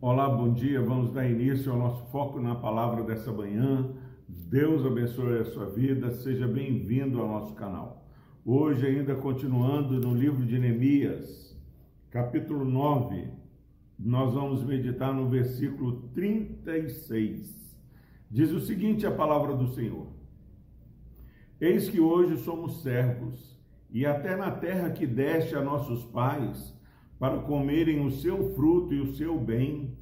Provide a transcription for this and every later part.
Olá, bom dia. Vamos dar início ao nosso foco na palavra dessa manhã. Deus abençoe a sua vida. Seja bem-vindo ao nosso canal. Hoje, ainda continuando no livro de Neemias, capítulo 9, nós vamos meditar no versículo 36. Diz o seguinte: a palavra do Senhor. Eis que hoje somos servos, e até na terra que deste a nossos pais, para comerem o seu fruto e o seu bem,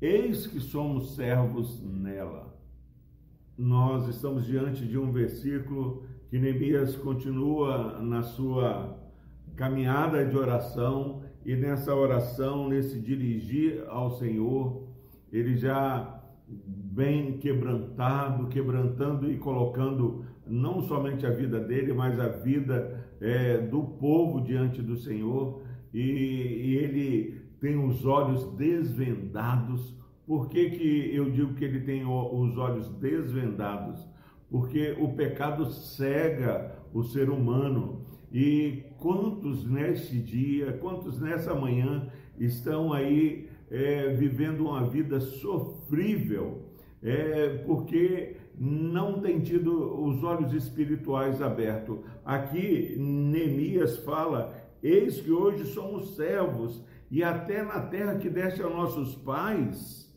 eis que somos servos nela. Nós estamos diante de um versículo que Neemias continua na sua caminhada de oração e nessa oração, nesse dirigir ao Senhor, ele já bem quebrantado, quebrantando e colocando não somente a vida dele, mas a vida é, do povo diante do Senhor e, e ele tem os olhos desvendados. Por que, que eu digo que ele tem os olhos desvendados? Porque o pecado cega o ser humano. E quantos neste dia, quantos nessa manhã estão aí é, vivendo uma vida sofrível, é, porque não tem tido os olhos espirituais abertos. Aqui Neemias fala Eis que hoje somos servos, e até na terra que deste a nossos pais,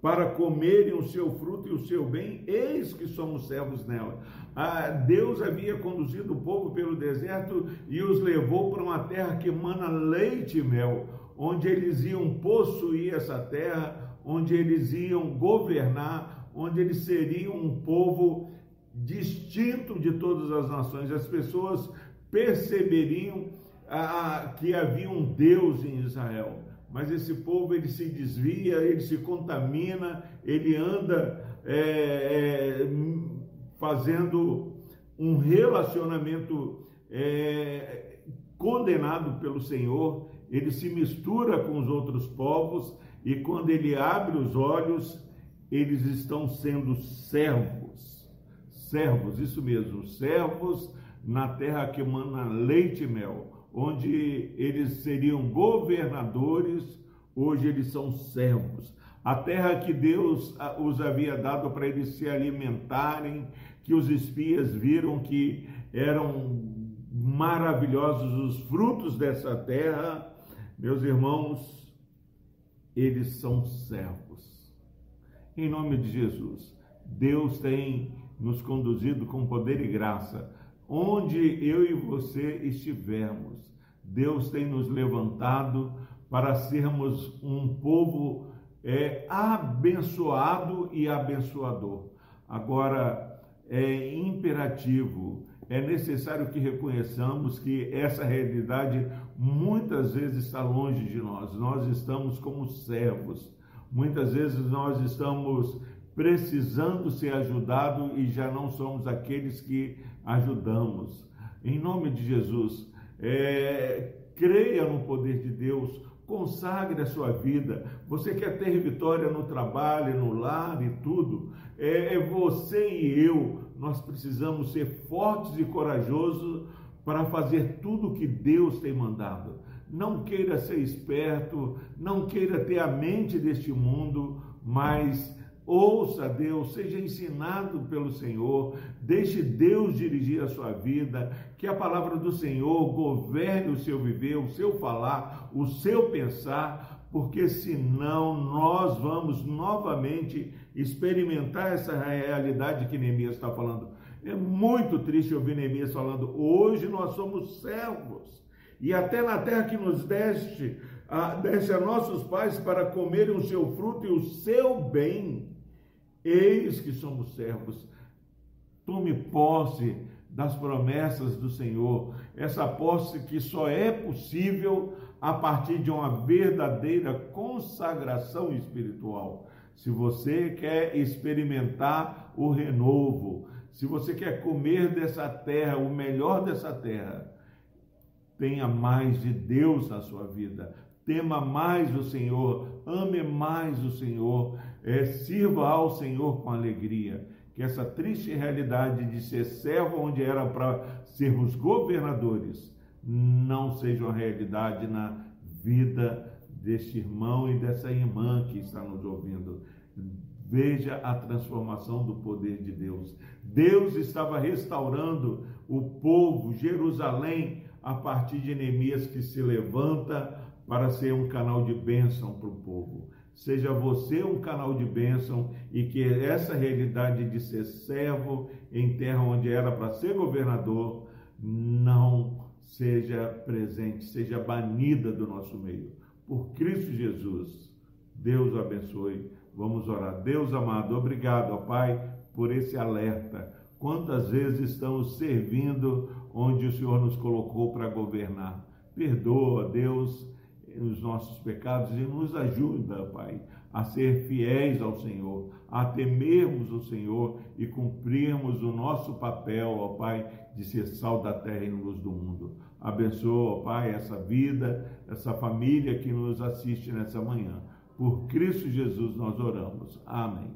para comerem o seu fruto e o seu bem, eis que somos servos nela. Ah, Deus havia conduzido o povo pelo deserto e os levou para uma terra que emana leite e mel, onde eles iam possuir essa terra, onde eles iam governar, onde eles seriam um povo distinto de todas as nações. As pessoas perceberiam ah, que havia um Deus em Israel. Mas esse povo ele se desvia, ele se contamina, ele anda é, é, fazendo um relacionamento é, condenado pelo Senhor, ele se mistura com os outros povos e quando ele abre os olhos, eles estão sendo servos. Servos, isso mesmo, servos na terra que manda leite e mel onde eles seriam governadores, hoje eles são servos. A terra que Deus ah, os havia dado para eles se alimentarem, que os espias viram que eram maravilhosos os frutos dessa terra, meus irmãos, eles são servos. Em nome de Jesus, Deus tem nos conduzido com poder e graça onde eu e você estivermos, Deus tem nos levantado para sermos um povo é, abençoado e abençoador. Agora, é imperativo, é necessário que reconheçamos que essa realidade muitas vezes está longe de nós. Nós estamos como servos. Muitas vezes nós estamos precisando ser ajudado e já não somos aqueles que ajudamos. Em nome de Jesus, é, creia no poder de Deus, consagre a sua vida. Você quer ter vitória no trabalho, no lar e tudo. É, é você e eu, nós precisamos ser fortes e corajosos para fazer tudo o que Deus tem mandado. Não queira ser esperto, não queira ter a mente deste mundo, mas Ouça Deus, seja ensinado pelo Senhor, deixe Deus dirigir a sua vida, que a palavra do Senhor governe o seu viver, o seu falar, o seu pensar, porque senão nós vamos novamente experimentar essa realidade que Neemias está falando. É muito triste ouvir Neemias falando: hoje nós somos servos, e até na terra que nos deste, a, deste a nossos pais para comerem o seu fruto e o seu bem Eis que somos servos. Tome posse das promessas do Senhor, essa posse que só é possível a partir de uma verdadeira consagração espiritual. Se você quer experimentar o renovo, se você quer comer dessa terra, o melhor dessa terra, tenha mais de Deus na sua vida, tema mais o Senhor, ame mais o Senhor, é, sirva ao Senhor com alegria. Que essa triste realidade de ser servo onde era para sermos governadores não seja uma realidade na vida deste irmão e dessa irmã que está nos ouvindo. Veja a transformação do poder de Deus. Deus estava restaurando o povo, Jerusalém, a partir de Neemias que se levanta para ser um canal de bênção para o povo. Seja você um canal de bênção e que essa realidade de ser servo em terra onde era para ser governador não seja presente, seja banida do nosso meio. Por Cristo Jesus, Deus abençoe. Vamos orar. Deus amado, obrigado, ó Pai, por esse alerta. Quantas vezes estamos servindo onde o Senhor nos colocou para governar? Perdoa, Deus, os nossos pecados e nos ajuda, Pai, a ser fiéis ao Senhor, a temermos o Senhor e cumprirmos o nosso papel, ó Pai, de ser sal da terra e luz do mundo. Abençoa, ó Pai, essa vida, essa família que nos assiste nessa manhã. Por Cristo Jesus nós oramos. Amém.